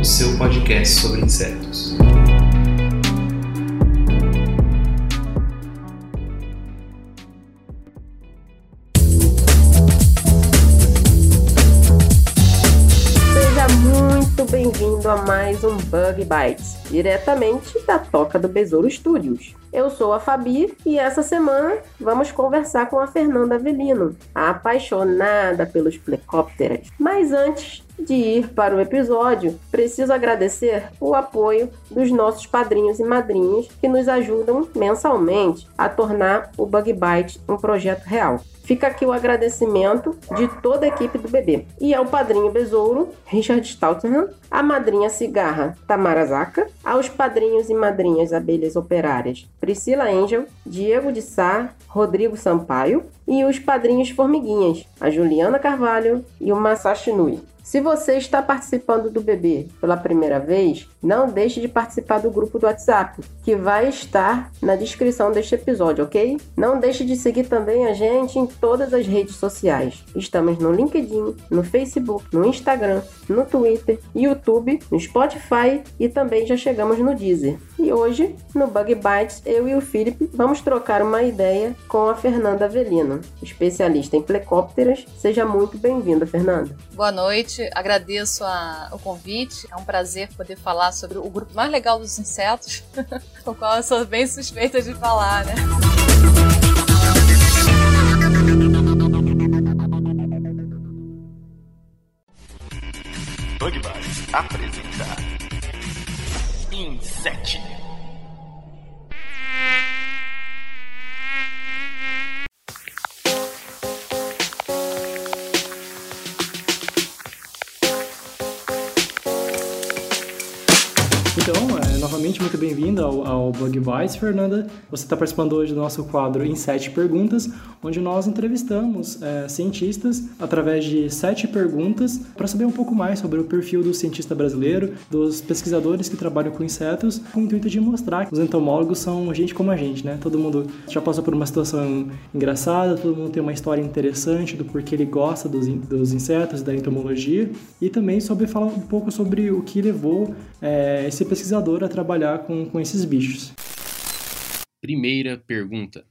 o seu podcast sobre insetos. Seja muito bem-vindo a mais um Bug Bites, diretamente da Toca do Besouro Studios. Eu sou a Fabi e essa semana vamos conversar com a Fernanda Avelino, apaixonada pelos plecópteras. Mas antes de ir para o episódio, preciso agradecer o apoio dos nossos padrinhos e madrinhas que nos ajudam mensalmente a tornar o Bug Bite um projeto real. Fica aqui o agradecimento de toda a equipe do bebê. E ao padrinho Besouro, Richard Stoutenham, a madrinha Cigarra, Tamara Zaca, aos padrinhos e madrinhas Abelhas Operárias, Priscila Angel, Diego de Sá, Rodrigo Sampaio e os padrinhos Formiguinhas, a Juliana Carvalho e o Masashi Nui. Se você está participando do bebê pela primeira vez, não deixe de participar do grupo do WhatsApp, que vai estar na descrição deste episódio, ok? Não deixe de seguir também a gente em todas as redes sociais. Estamos no LinkedIn, no Facebook, no Instagram, no Twitter, YouTube, no Spotify e também já chegamos no Deezer. E hoje, no Bug Bites, eu e o Felipe vamos trocar uma ideia com a Fernanda Avelino, especialista em plecópteras. Seja muito bem-vinda, Fernanda. Boa noite, agradeço a- o convite. É um prazer poder falar sobre o grupo mais legal dos insetos, o qual eu sou bem suspeita de falar, né? Bug apresenta Inset. Muito bem-vinda ao, ao Bug Bites, Fernanda. Você está participando hoje do nosso quadro em sete perguntas, onde nós entrevistamos é, cientistas através de sete perguntas para saber um pouco mais sobre o perfil do cientista brasileiro, dos pesquisadores que trabalham com insetos, com o intuito de mostrar que os entomólogos são gente como a gente, né? Todo mundo já passou por uma situação engraçada, todo mundo tem uma história interessante do porquê ele gosta dos, dos insetos, da entomologia, e também sobre falar um pouco sobre o que levou é, esse pesquisador a trabalhar com, com esses bichos. Primeira pergunta.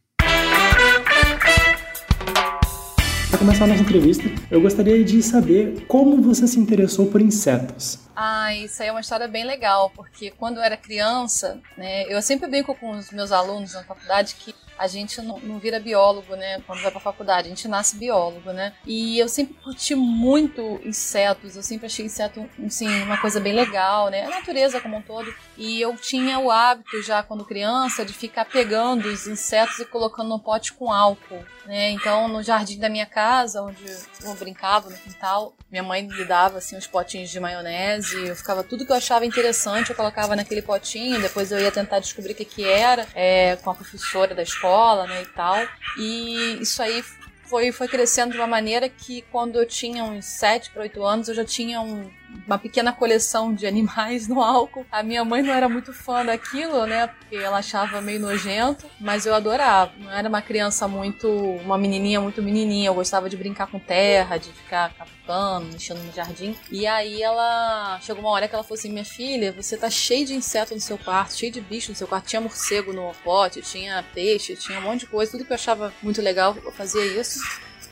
Para começar a nossa entrevista, eu gostaria de saber como você se interessou por insetos. Ah, isso aí é uma história bem legal, porque quando eu era criança, né, eu sempre brinco com os meus alunos na faculdade que a gente não, não vira biólogo, né, quando vai pra faculdade, a gente nasce biólogo, né, e eu sempre curti muito insetos, eu sempre achei inseto, assim, uma coisa bem legal, né, a natureza como um todo, e eu tinha o hábito já quando criança de ficar pegando os insetos e colocando no pote com álcool, né, então no jardim da minha casa, onde eu brincava no quintal, minha mãe me dava assim uns potinhos de maionese, eu ficava tudo que eu achava interessante, eu colocava naquele potinho, depois eu ia tentar descobrir o que que era, é, com a professora da escola, né, e tal. E isso aí foi, foi crescendo de uma maneira que quando eu tinha uns 7 para 8 anos, eu já tinha um- uma pequena coleção de animais no álcool. A minha mãe não era muito fã daquilo, né? Porque ela achava meio nojento, mas eu adorava. Não era uma criança muito. uma menininha muito menininha. Eu gostava de brincar com terra, de ficar caputando, mexendo no jardim. E aí ela. chegou uma hora que ela falou assim: minha filha, você tá cheio de inseto no seu quarto, cheio de bicho no seu quarto. Tinha morcego no pote, tinha peixe, tinha um monte de coisa. Tudo que eu achava muito legal, eu fazia isso.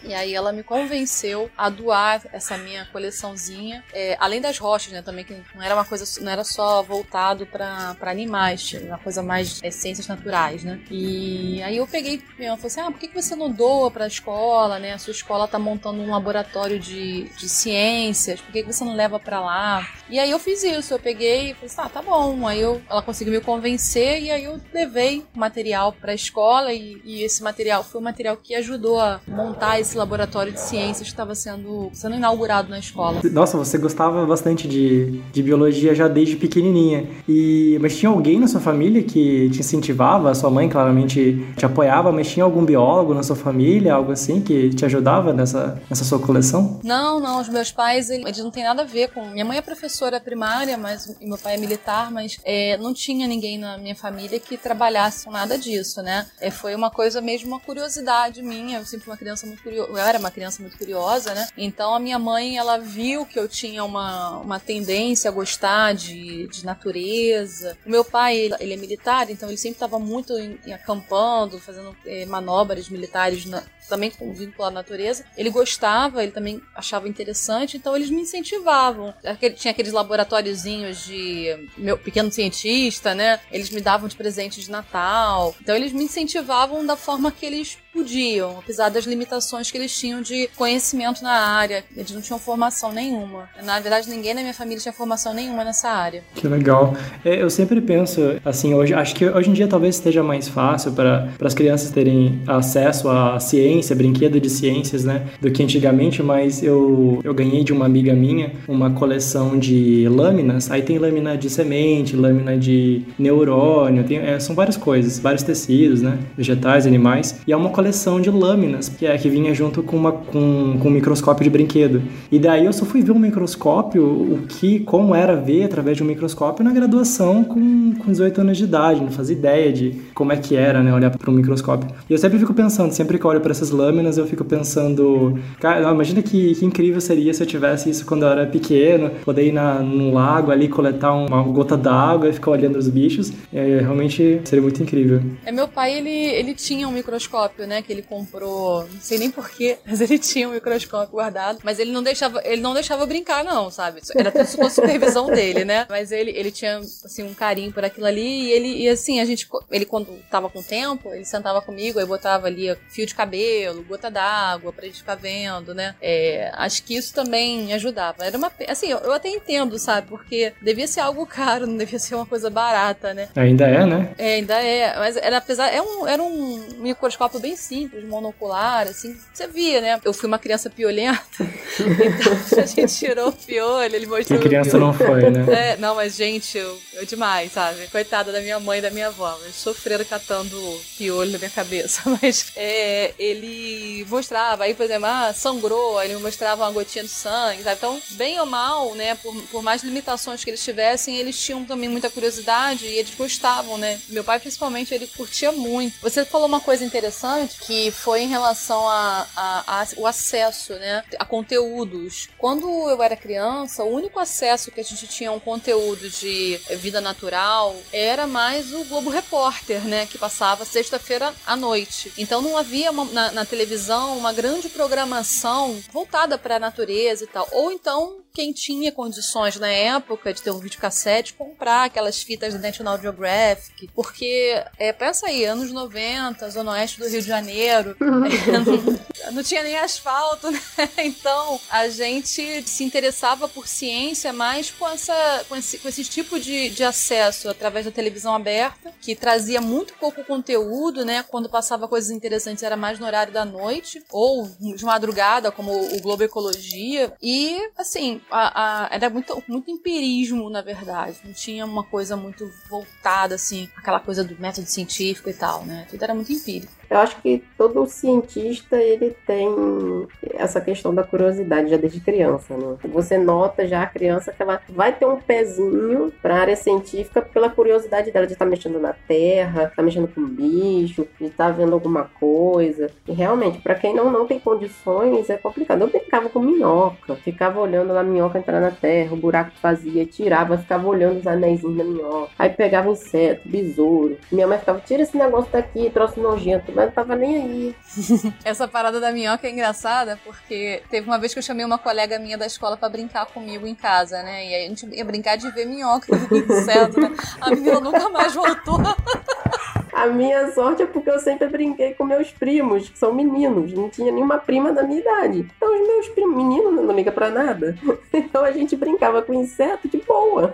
E aí ela me convenceu a doar essa minha coleçãozinha, é, além das rochas, né, também que não era uma coisa, não era só voltado para animais, tinha uma coisa mais ciências naturais, né? E aí eu peguei, ela falou assim, ah, por que que você não doa para a escola, né? A sua escola tá montando um laboratório de, de ciências, por que que você não leva para lá? E aí eu fiz isso, eu peguei e falei assim, ah, tá bom. Aí eu, ela conseguiu me convencer e aí eu levei material para a escola e, e esse material foi o material que ajudou a montar esse laboratório de ciências que estava sendo, sendo inaugurado na escola. Nossa, você gostava bastante de, de biologia já desde pequenininha. E, mas tinha alguém na sua família que te incentivava? A sua mãe claramente te apoiava, mas tinha algum biólogo na sua família, algo assim, que te ajudava nessa, nessa sua coleção? Não, não. Os meus pais, eles não têm nada a ver com. Minha mãe é professora primária, mas meu pai é militar, mas é, não tinha ninguém na minha família que trabalhasse com nada disso, né? É, foi uma coisa mesmo, uma curiosidade minha. Eu sempre uma criança muito curiosa. Eu era uma criança muito curiosa, né? Então a minha mãe, ela viu que eu tinha uma, uma tendência a gostar de, de natureza. O meu pai, ele, ele é militar, então ele sempre estava muito em, em acampando, fazendo é, manobras militares na, também com vínculo à natureza. Ele gostava, ele também achava interessante, então eles me incentivavam. Aquele, tinha aqueles laboratóriozinhos de meu pequeno cientista, né? Eles me davam de presente de Natal. Então eles me incentivavam da forma que eles podiam, apesar das limitações que eles tinham de conhecimento na área. Eles não tinham formação nenhuma. Na verdade, ninguém na minha família tinha formação nenhuma nessa área. Que legal. É, eu sempre penso, assim, hoje acho que hoje em dia talvez esteja mais fácil para as crianças terem acesso à ciência, brinquedo de ciências, né, do que antigamente, mas eu, eu ganhei de uma amiga minha uma coleção de lâminas. Aí tem lâmina de semente, lâmina de neurônio, tem, é, são várias coisas, vários tecidos, né, vegetais, animais. E é uma coleção de lâminas, que é que vinha junto com, uma, com, com um microscópio de brinquedo. E daí eu só fui ver um microscópio, o que, como era ver através de um microscópio na graduação com, com 18 anos de idade, não fazia ideia de como é que era, né, olhar para um microscópio. E eu sempre fico pensando, sempre que olho para essas lâminas, eu fico pensando, cara, imagina que, que incrível seria se eu tivesse isso quando eu era pequeno, poder ir na, num lago ali, coletar uma gota d'água e ficar olhando os bichos. É, realmente seria muito incrível. É, meu pai, ele, ele tinha um microscópio, né? Que ele comprou, não sei nem porquê, mas ele tinha um microscópio guardado. Mas ele não deixava, ele não deixava brincar, não, sabe? Era tudo com supervisão dele, né? Mas ele, ele tinha, assim, um carinho por aquilo ali. E ele, e assim, a gente, ele quando tava com tempo, ele sentava comigo, aí botava ali fio de cabelo, gota d'água pra gente ficar vendo, né? É, acho que isso também ajudava. Era uma, assim, eu, eu até entendo, sabe? Porque devia ser algo caro, não devia ser uma coisa barata, né? Ainda é, né? É, ainda é. Mas era, apesar, é um, era um microscópio bem simples, monocular, assim, você via, né? Eu fui uma criança piolenta, então a gente tirou o piolho, ele mostrou. Que criança não foi, né? É, não, mas gente, eu, eu demais, sabe? Coitada da minha mãe e da minha avó, eles sofreram catando piolho na minha cabeça, mas é, ele mostrava, aí, por exemplo, ah, sangrou, aí ele mostrava uma gotinha de sangue, sabe? Então, bem ou mal, né, por, por mais limitações que eles tivessem, eles tinham também muita curiosidade e eles gostavam, né? Meu pai, principalmente, ele curtia muito. Você falou uma coisa interessante que foi em relação a, a, a, o acesso, né, a conteúdos. Quando eu era criança, o único acesso que a gente tinha a um conteúdo de vida natural era mais o Globo Repórter, né, que passava sexta-feira à noite. Então não havia uma, na, na televisão uma grande programação voltada para a natureza e tal. Ou então quem tinha condições na época de ter um videocassete comprar aquelas fitas da National Geographic, porque é, pensa aí, anos 90, zona oeste do Rio de Janeiro, não, não, tinha nem asfalto, né? Então a gente se interessava por ciência mais com, essa, com, esse, com esse tipo de, de acesso através da televisão aberta, que trazia muito pouco conteúdo, né? Quando passava coisas interessantes era mais no horário da noite ou de madrugada, como o Globo Ecologia. E, assim, a, a, era muito, muito empirismo, na verdade. Não tinha uma coisa muito voltada, assim, aquela coisa do método científico e tal, né? Tudo era muito empírico. Eu acho que todo cientista ele tem essa questão da curiosidade já desde criança, né? Você nota já a criança que ela vai ter um pezinho para a área científica pela curiosidade dela de estar tá mexendo na terra, tá mexendo com bicho, de estar tá vendo alguma coisa. E realmente, para quem não, não tem condições, é complicado. Eu brincava com minhoca, ficava olhando a minhoca entrar na terra, o buraco que fazia, tirava, ficava olhando os anéis da minhoca. Aí pegava inseto, besouro. Minha mãe ficava, tira esse negócio daqui, trouxe nojento mas não tava nem aí. Essa parada da minhoca é engraçada porque teve uma vez que eu chamei uma colega minha da escola para brincar comigo em casa, né? E aí a gente ia brincar de ver minhoca inseto, né? A menina nunca mais voltou. A minha sorte é porque eu sempre brinquei com meus primos, que são meninos. Não tinha nenhuma prima da minha idade. Então os meus primos, meninos, não liga pra nada. Então a gente brincava com inseto de boa.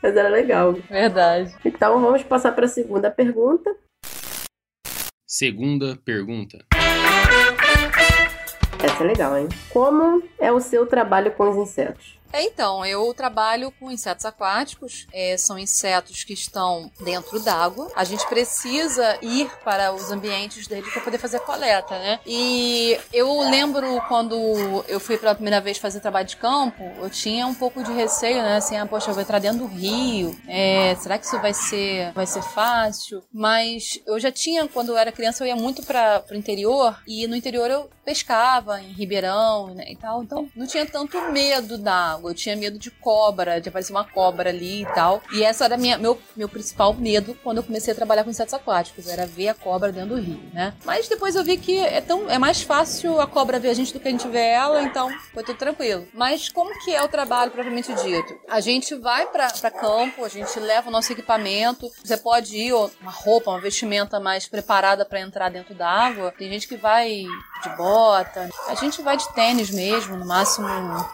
Mas era legal. Verdade. Então vamos passar para a segunda pergunta. Segunda pergunta. Essa é legal, hein? Como é o seu trabalho com os insetos? É, então, eu trabalho com insetos aquáticos, é, são insetos que estão dentro d'água. A gente precisa ir para os ambientes deles para poder fazer coleta, né? E eu lembro quando eu fui pela primeira vez fazer trabalho de campo, eu tinha um pouco de receio, né? Assim, ah, poxa, eu vou entrar dentro do rio, é, será que isso vai ser, vai ser fácil? Mas eu já tinha, quando eu era criança, eu ia muito para o interior e no interior eu pescava em Ribeirão né, e tal, então não tinha tanto medo da água. Eu tinha medo de cobra, de aparecer uma cobra ali e tal. E essa era minha, meu, meu principal medo quando eu comecei a trabalhar com insetos aquáticos, era ver a cobra dentro do rio, né? Mas depois eu vi que é, tão, é mais fácil a cobra ver a gente do que a gente ver ela, então foi tudo tranquilo. Mas como que é o trabalho propriamente dito? A gente vai para campo, a gente leva o nosso equipamento, você pode ir uma roupa, uma vestimenta mais preparada para entrar dentro da água. Tem gente que vai de bota, a gente vai de tênis mesmo, no máximo,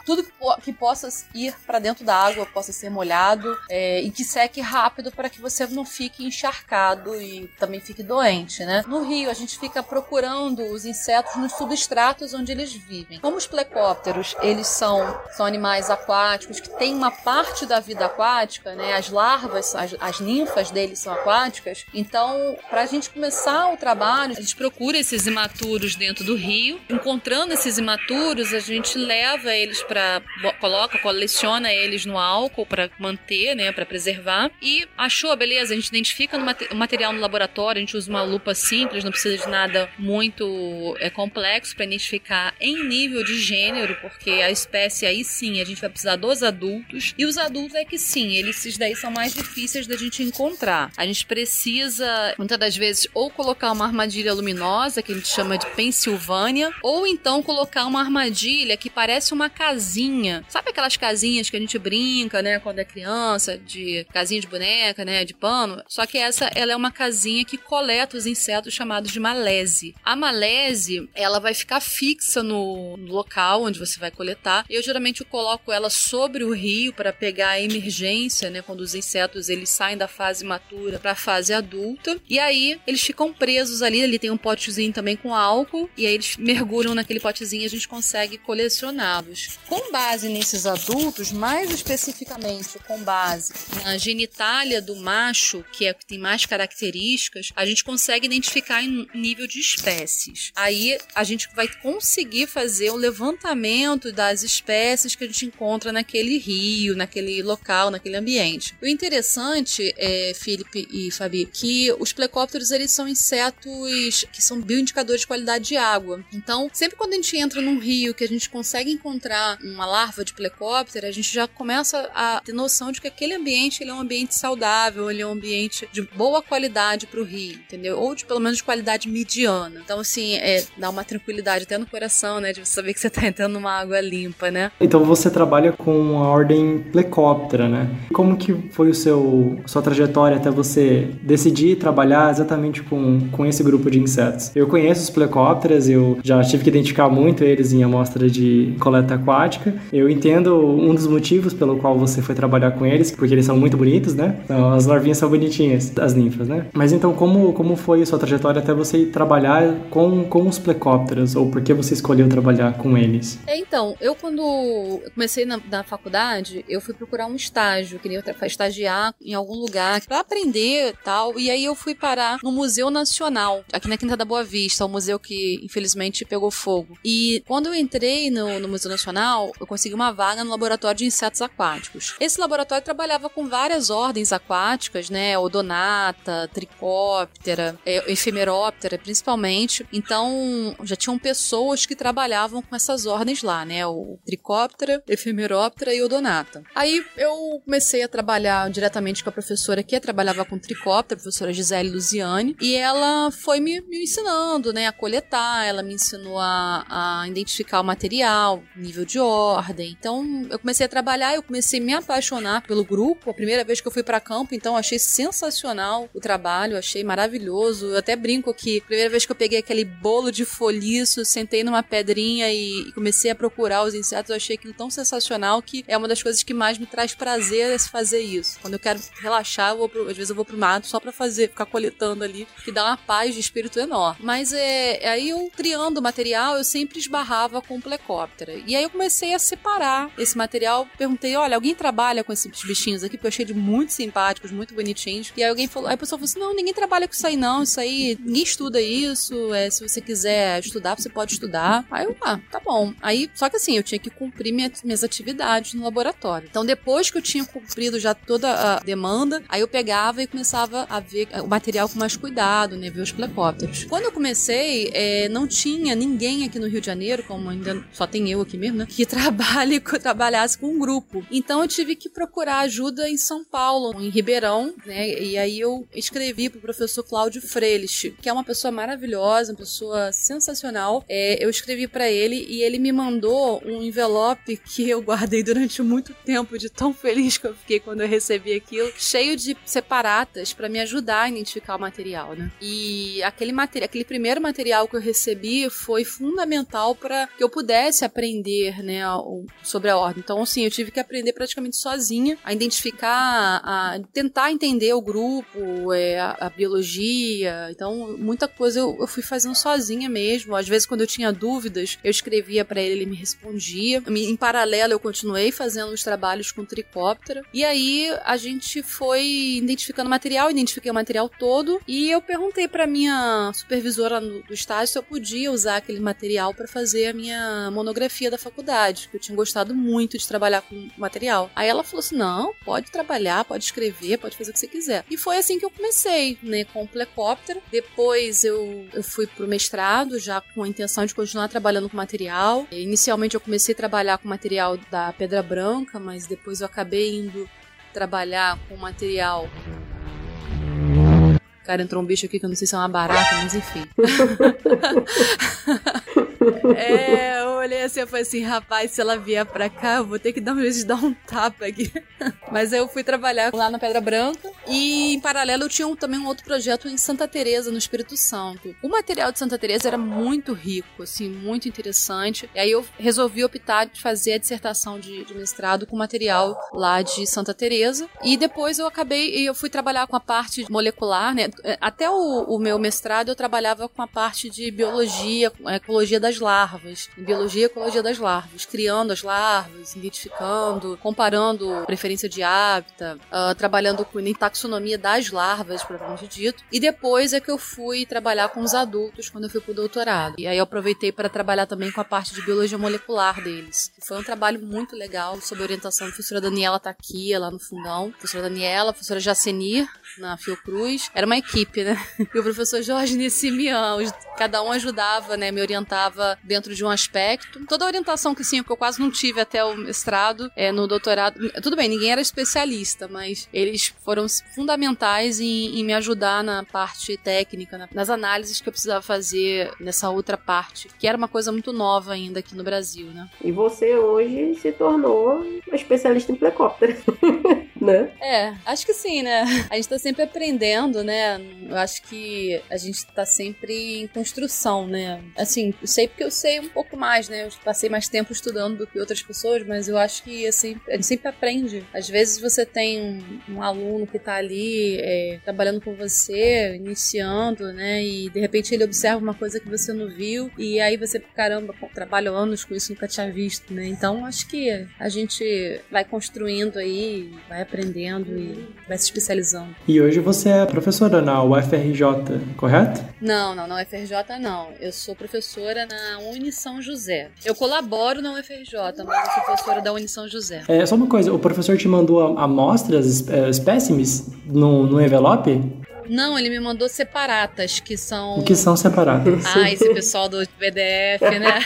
tudo que, po que possa ir para dentro da água, possa ser molhado é, e que seque rápido para que você não fique encharcado e também fique doente, né? No rio, a gente fica procurando os insetos nos substratos onde eles vivem. Como os plecópteros, eles são, são animais aquáticos que têm uma parte da vida aquática, né? As larvas, as, as ninfas deles são aquáticas. Então, para a gente começar o trabalho, a gente procura esses imaturos dentro do rio. Encontrando esses imaturos, a gente leva eles para coloca, coleciona eles no álcool para manter, né, para preservar. E achou, beleza, a gente identifica o material no laboratório, a gente usa uma lupa simples, não precisa de nada muito é, complexo para identificar em nível de gênero, porque a espécie aí sim, a gente vai precisar dos adultos. E os adultos é que sim, eles esses daí são mais difíceis da gente encontrar. A gente precisa, muitas das vezes, ou colocar uma armadilha luminosa, que a gente chama de Pensilvânia ou então colocar uma armadilha que parece uma casinha. Sabe aquelas casinhas que a gente brinca, né, quando é criança, de casinha de boneca, né, de pano? Só que essa, ela é uma casinha que coleta os insetos chamados de malese. A malese, ela vai ficar fixa no local onde você vai coletar. Eu geralmente coloco ela sobre o rio para pegar a emergência, né, quando os insetos eles saem da fase matura para a fase adulta. E aí eles ficam presos ali, ali tem um potezinho também com álcool e aí eles mergulham naquele potezinho e a gente consegue colecioná-los. Com base nesses adultos, mais especificamente com base na genitália do macho, que é o que tem mais características, a gente consegue identificar em nível de espécies. Aí a gente vai conseguir fazer o levantamento das espécies que a gente encontra naquele rio, naquele local, naquele ambiente. O interessante, é, Felipe e Fabi, que os plecópteros eles são insetos que são bioindicadores de qualidade de água. Então, sempre quando a gente entra num rio que a gente consegue encontrar uma larva de plecóptera, a gente já começa a ter noção de que aquele ambiente ele é um ambiente saudável, ele é um ambiente de boa qualidade para o rio, entendeu? Ou de pelo menos de qualidade mediana. Então, assim, é, dá uma tranquilidade até no coração, né? De você saber que você está entrando numa água limpa, né? Então você trabalha com a ordem plecóptera, né? Como que foi o seu sua trajetória até você decidir trabalhar exatamente com, com esse grupo de insetos? Eu conheço os plecópteras, eu já tive que identificar muito eles em amostra de coleta aquática. Eu entendo um dos motivos pelo qual você foi trabalhar com eles, porque eles são muito bonitos, né? Então, as larvinhas são bonitinhas, as ninfas, né? Mas então, como, como foi a sua trajetória até você trabalhar com, com os plecópteros? Ou por que você escolheu trabalhar com eles? É, então, eu quando comecei na, na faculdade, eu fui procurar um estágio, queria estagiar em algum lugar para aprender tal. E aí eu fui parar no Museu Nacional, aqui na Quinta da Boa Vista, um museu que, infelizmente, infelizmente pegou fogo. E quando eu entrei no, no Museu Nacional, eu consegui uma vaga no laboratório de insetos aquáticos. Esse laboratório trabalhava com várias ordens aquáticas, né? Odonata, Tricóptera, é, Efemeróptera, principalmente. Então, já tinham pessoas que trabalhavam com essas ordens lá, né? O Tricóptera, Efemeróptera e Odonata. Aí eu comecei a trabalhar diretamente com a professora que trabalhava com Tricóptera, a professora Gisele Luziane, e ela foi me, me ensinando, né, a coletar, ela me ensinou a, a identificar o material, nível de ordem. Então, Então, eu comecei a trabalhar, eu comecei a me apaixonar pelo grupo. A primeira vez que eu fui para campo, então achei sensacional o trabalho, achei maravilhoso. Eu até brinco que a primeira vez que eu peguei aquele bolo de foliço, sentei numa pedrinha e comecei a procurar os insetos, eu achei aquilo tão sensacional que é uma das coisas que mais me traz prazer é fazer isso. Quando eu quero relaxar, eu pro, às vezes eu vou pro mato só para fazer, ficar coletando ali, que dá uma paz de espírito enorme. Mas é, aí eu triando o material, eu sempre esbarrava com o plecóptera. E aí eu comecei a separar esse material, perguntei, olha, alguém trabalha com esses bichinhos aqui? Porque eu achei de muito simpáticos, muito bonitinhos. E aí alguém falou, aí a pessoa falou assim, não, ninguém trabalha com isso aí não, isso aí, ninguém estuda isso, é, se você quiser estudar, você pode estudar. Aí eu, ah, tá bom. Aí, só que assim, eu tinha que cumprir minha, minhas atividades no laboratório. Então depois que eu tinha cumprido já toda a demanda, aí eu pegava e começava a ver o material com mais cuidado, né, ver os plecópteros. Quando eu comecei, é, não tinha ninguém aqui no Rio de Janeiro, como ainda só tem eu aqui mesmo, né, que trabalhe, trabalhasse com um grupo. Então eu tive que procurar ajuda em São Paulo, em Ribeirão, né, e aí eu escrevi pro professor Cláudio Frelich, que é uma pessoa maravilhosa, uma pessoa sensacional. É, eu escrevi para ele e ele me mandou um envelope que eu guardei durante muito tempo, de tão feliz que eu fiquei quando eu recebi aquilo, cheio de separatas para me ajudar a identificar o material, né? E aquele material, aquele primeiro material que eu recebi foi fundamental para que eu pudesse aprender, né, sobre a ordem. Então, assim, eu tive que aprender praticamente sozinha a identificar, a tentar entender o grupo, é, a, a, biologia. Então, muita coisa eu, eu, fui fazendo sozinha mesmo. Às vezes, quando eu tinha dúvidas, eu escrevia para ele, ele me respondia. Em paralelo, eu continuei fazendo os trabalhos com tricóptero. E aí, a gente foi identificando material, identifiquei o material todo e eu perguntei para minha supervisora do estágio se eu podia usar aquele material para fazer a minha monografia da faculdade, que eu tinha gostado muito de trabalhar com material. Aí ela falou assim: "Não, pode trabalhar, pode escrever, pode fazer o que você quiser". E foi assim que eu comecei, né, com o plecóptero. Depois eu, eu fui pro mestrado já com a intenção de continuar trabalhando com material. Inicialmente eu comecei a trabalhar com material da Pedra Branca, mas depois eu acabei indo trabalhar com material. Cara, entrou um bicho aqui que eu não sei se é uma barata, mas enfim. é, e falei assim, rapaz, se ela vier pra cá, eu vou ter que dar um jeito de dar um tapa aqui. Mas eu fui trabalhar lá na Pedra Branca e em paralelo eu tinha também um outro projeto em Santa Teresa, no Espírito Santo. O material de Santa Teresa era muito rico, assim, muito interessante. E aí eu resolvi optar de fazer a dissertação de, de mestrado com material lá de Santa Teresa. E depois eu acabei, eu fui trabalhar com a parte molecular, né? Até o, o meu mestrado eu trabalhava com a parte de biologia, ecologia das larvas, biologia e ecologia das larvas, criando as larvas, identificando, comparando preferência de hábitat, uh, trabalhando com em taxonomia das larvas, propriamente dito. E depois é que eu fui trabalhar com os adultos quando eu fui pro doutorado. E aí eu aproveitei para trabalhar também com a parte de biologia molecular deles. Foi um trabalho muito legal, sob orientação da professora Daniela Taquia, lá no fundão. Professora Daniela, professora Jacenir, na Fiocruz. Era uma equipe, né? E o professor Jorge Nessimian, cada um ajudava, né? Me orientava dentro de um aspecto. Toda a orientação que sim, que eu quase não tive até o mestrado, é, no doutorado. Tudo bem, ninguém era especialista, mas eles foram fundamentais em, em me ajudar na parte técnica, nas análises que eu precisava fazer nessa outra parte, que era uma coisa muito nova ainda aqui no Brasil, né? E você hoje se tornou uma especialista em plecóptero, né? É, acho que sim, né? A gente tá sempre aprendendo, né? Eu acho que a gente tá sempre em construção, né? Assim, eu sei porque eu sei um pouco mais, né? Eu passei mais tempo estudando do que outras pessoas, mas eu acho que assim, a gente sempre aprende. Às vezes você tem um, um aluno que tá ali é, trabalhando com você, iniciando, né? E de repente ele observa uma coisa que você não viu, e aí você, caramba, trabalho anos com isso, nunca tinha visto, né? Então acho que a gente vai construindo aí, vai aprendendo e vai se especializando. E hoje você é professora na UFRJ, correto? Não, não, na UFRJ não. Eu sou professora na Uni São José. Eu colaboro na UFRJ, mas eu sou professora da Uni São José. É, só uma coisa, o professor te mandou amostras, é, espécimes, no, no envelope? Não, ele me mandou separatas, que são. O que são separatas? Ah, esse pessoal do PDF, né?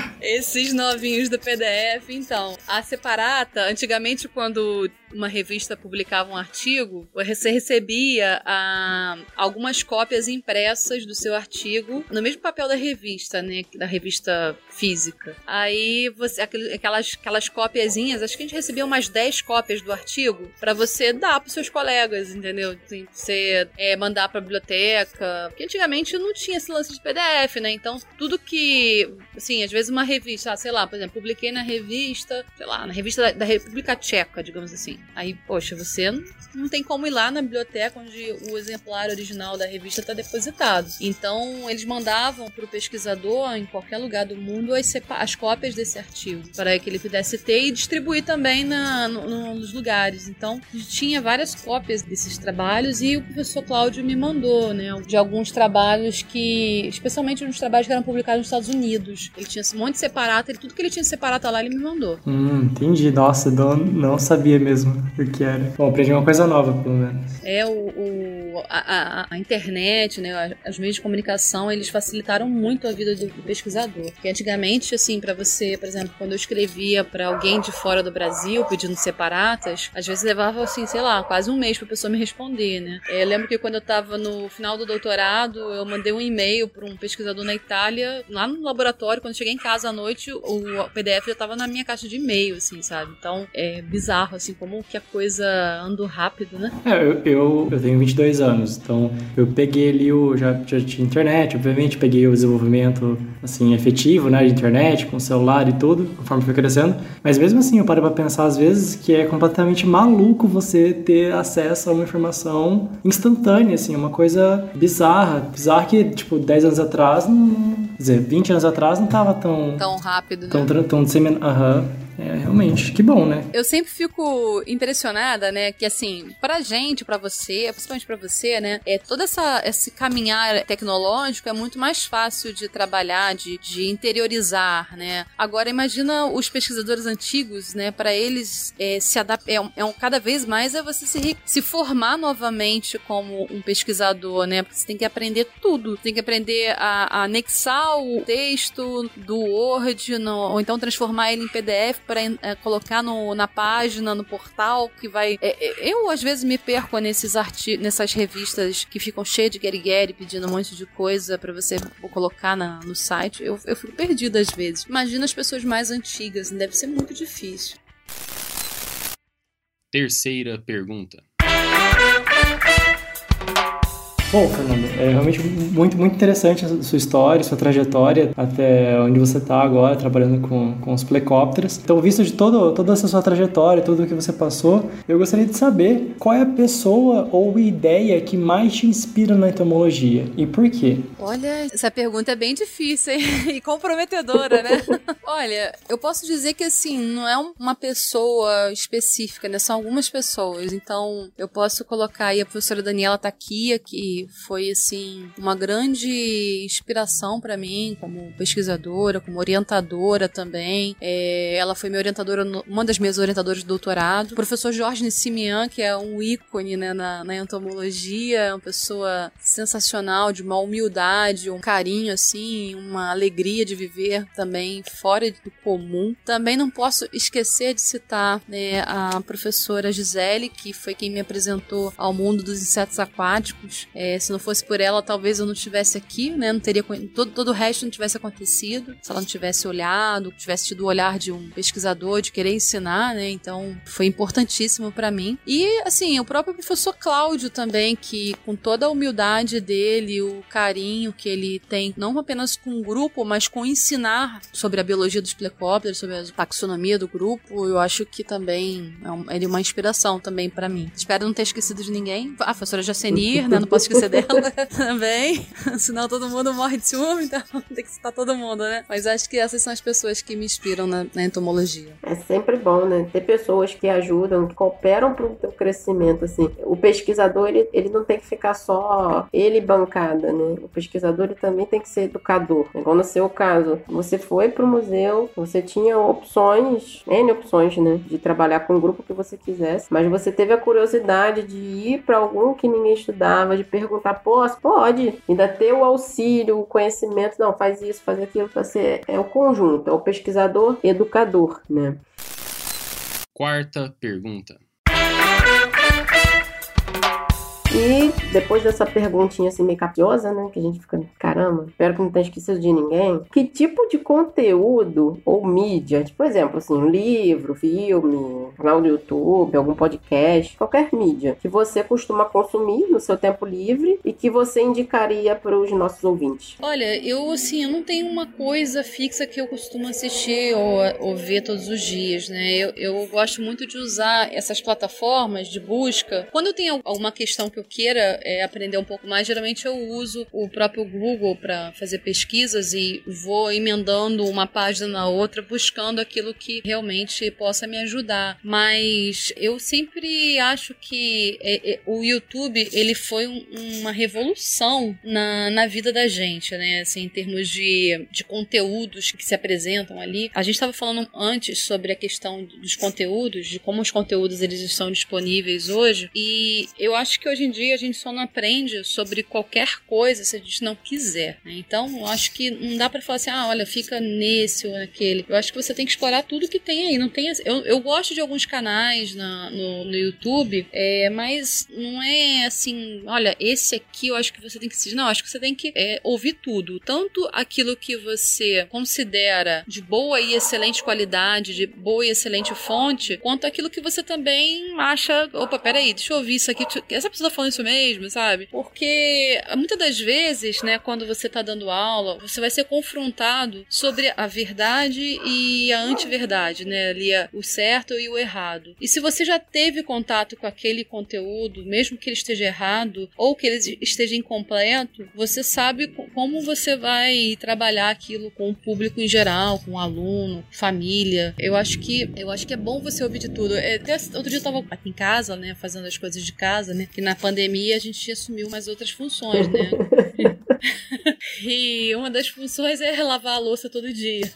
Esses novinhos do PDF, então. A separata, antigamente, quando uma revista publicava um artigo, você recebia ah, algumas cópias impressas do seu artigo no mesmo papel da revista, né? Da revista física. Aí você aquelas aquelas cópiazinhas, acho que a gente recebia umas 10 cópias do artigo para você dar para seus colegas, entendeu? Assim, você é, mandar para biblioteca, porque antigamente não tinha esse lance de PDF, né? Então tudo que, assim, às vezes uma revista, ah, sei lá, por exemplo, publiquei na revista, sei lá, na revista da, da República Tcheca, digamos assim. Aí, poxa, você não, tem como ir lá na biblioteca onde o exemplar original da revista está depositado. Então, eles mandavam para o pesquisador em qualquer lugar do mundo as, as cópias desse artigo, para que ele pudesse ter e distribuir também na, no, nos lugares. Então, tinha várias cópias desses trabalhos e o professor Cláudio me mandou, né, de alguns trabalhos que, especialmente uns trabalhos que eram publicados nos Estados Unidos. Ele tinha um monte de separata, e tudo que ele tinha separata lá, ele me mandou. Hum, entendi. Nossa, não, não sabia mesmo o que era. Bom, aprendi uma coisa nova, pelo menos. É, o, o a, a, a, internet, né, os meios de comunicação, eles facilitaram muito a vida do, do pesquisador. Porque antigamente, assim, para você, por exemplo, quando eu escrevia para alguém de fora do Brasil pedindo separatas, às vezes levava, assim, sei lá, quase um mês pra pessoa me responder, né. É, eu lembro que quando eu tava no final do doutorado, eu mandei um e-mail para um pesquisador na Itália, lá no laboratório, quando cheguei em casa à noite, o PDF já tava na minha caixa de e-mail, assim, sabe? Então, é bizarro, assim, como que a coisa andou rápido, né? É, eu, eu, eu tenho 22 anos, então eu peguei ali o. Já, já tinha internet, obviamente, peguei o desenvolvimento, assim, efetivo, né, de internet, com celular e tudo, conforme foi crescendo. Mas mesmo assim, eu paro pra pensar às vezes que é completamente maluco você ter acesso a uma informação instantânea, assim, uma coisa bizarra. Bizarra que, tipo, 10 anos atrás, não, quer dizer, 20 anos atrás não tava tão. Tão rápido, tão, né? Tão, disseminado. Aham. É, realmente, que bom, né? Eu sempre fico impressionada, né, que assim, pra gente, pra você, principalmente pra você, né, é toda essa esse caminhar tecnológico é muito mais fácil de trabalhar, de, de interiorizar, né? Agora imagina os pesquisadores antigos, né, para eles é, se adaptar, é, um, é um, cada vez mais é você se, se formar novamente como um pesquisador, né? Porque você tem que aprender tudo, tem que aprender a, a anexar o texto do Word, no, ou então transformar ele em PDF para é, colocar no, na página, no portal, que vai. É, é, eu, às vezes, me perco nesses artigos, nessas revistas que ficam cheias de guerigueri pedindo um monte de coisa para você colocar na, no site. Eu, eu fico perdida às vezes. Imagina as pessoas mais antigas, deve ser muito difícil. Terceira pergunta. Bom, Fernando, é realmente muito, muito interessante a sua história, sua trajetória até onde você está agora, trabalhando com, com os plecópteros. Então, visto de todo, toda essa sua trajetória, tudo o que você passou, eu gostaria de saber qual é a pessoa ou ideia que mais te inspira na entomologia e por quê? Olha, essa pergunta é bem difícil hein? e comprometedora, né? Olha, eu posso dizer que assim, não é uma pessoa específica, né? São algumas pessoas. Então, eu posso colocar aí a professora Daniela Taquia, que foi assim uma grande inspiração para mim como pesquisadora, como orientadora também. É, ela foi minha orientadora, uma das minhas orientadoras de doutorado. O professor Jorge Nissimian, que é um ícone né, na, na entomologia, é uma pessoa sensacional, de uma humildade, um carinho assim, uma alegria de viver também fora do comum. Também não posso esquecer de citar né, a professora Gisele, que foi quem me apresentou ao mundo dos insetos aquáticos. É, é, se não fosse por ela, talvez eu não estivesse aqui, né? Não teria todo, todo o resto não tivesse acontecido. Se ela não tivesse olhado, tivesse tido o olhar de um pesquisador, de querer ensinar, né? Então foi importantíssimo para mim. E assim, o próprio professor Cláudio também, que com toda a humildade dele, o carinho que ele tem, não apenas com o grupo, mas com ensinar sobre a biologia dos plecópteros, sobre a taxonomia do grupo, eu acho que também é um, ele é uma inspiração também para mim. Espero não ter esquecido de ninguém. A professora Jacenir, né? Não posso esquecer dela também. Senão todo mundo morre de ciúme, então tem que citar todo mundo, né? Mas acho que essas são as pessoas que me inspiram na, na entomologia. É sempre bom, né? Ter pessoas que ajudam, que cooperam para o teu crescimento, assim. O pesquisador, ele, ele não tem que ficar só ele bancada, né? O pesquisador, ele também tem que ser educador. Igual no seu caso, você foi para o museu, você tinha opções, N opções, né? De trabalhar com o grupo que você quisesse, mas você teve a curiosidade de ir para algum que ninguém estudava, de perguntar perguntar, posso? Pode. Ainda ter o auxílio, o conhecimento, não, faz isso, faz aquilo. Você é o conjunto, é o pesquisador educador, né? Quarta pergunta. E depois dessa perguntinha assim meio capiosa, né? Que a gente fica, caramba, espero que não tenha esquecido de ninguém. Que tipo de conteúdo ou mídia, tipo, por exemplo, assim, livro, filme, canal do YouTube, algum podcast, qualquer mídia que você costuma consumir no seu tempo livre e que você indicaria para os nossos ouvintes? Olha, eu assim, eu não tenho uma coisa fixa que eu costumo assistir ou, ou ver todos os dias, né? Eu, eu gosto muito de usar essas plataformas de busca. Quando eu tenho alguma questão que eu queira é, aprender um pouco mais, geralmente eu uso o próprio Google para fazer pesquisas e vou emendando uma página na outra, buscando aquilo que realmente possa me ajudar. Mas eu sempre acho que é, é, o YouTube ele foi um, uma revolução na, na vida da gente, né? Assim, em termos de, de conteúdos que se apresentam ali. A gente estava falando antes sobre a questão dos conteúdos, de como os conteúdos eles estão disponíveis hoje. E eu acho que hoje em dia a gente só não aprende sobre qualquer coisa se a gente não quiser. Né? Então, eu acho que não dá para falar assim, ah, olha, fica nesse ou naquele. Eu acho que você tem que explorar tudo que tem aí. Não tem, eu, eu gosto de alguns canais na, no, no YouTube, é, mas não é assim, olha, esse aqui eu acho que você tem que assistir. Não, acho que você tem que é, ouvir tudo. Tanto aquilo que você considera de boa e excelente qualidade, de boa e excelente fonte, quanto aquilo que você também acha, opa, peraí, deixa eu ouvir isso aqui. Essa pessoa tá falando isso mesmo, sabe? Porque muitas das vezes, né, quando você tá dando aula, você vai ser confrontado sobre a verdade e a antiverdade, né? Ali o certo e o errado. E se você já teve contato com aquele conteúdo, mesmo que ele esteja errado ou que ele esteja incompleto, você sabe como você vai trabalhar aquilo com o público em geral, com o aluno, família. Eu acho que eu acho que é bom você ouvir de tudo. É, até outro dia eu tava aqui em casa, né, fazendo as coisas de casa, né? Que na pandemia a gente assumiu mais outras funções, né? e uma das funções é lavar a louça todo dia.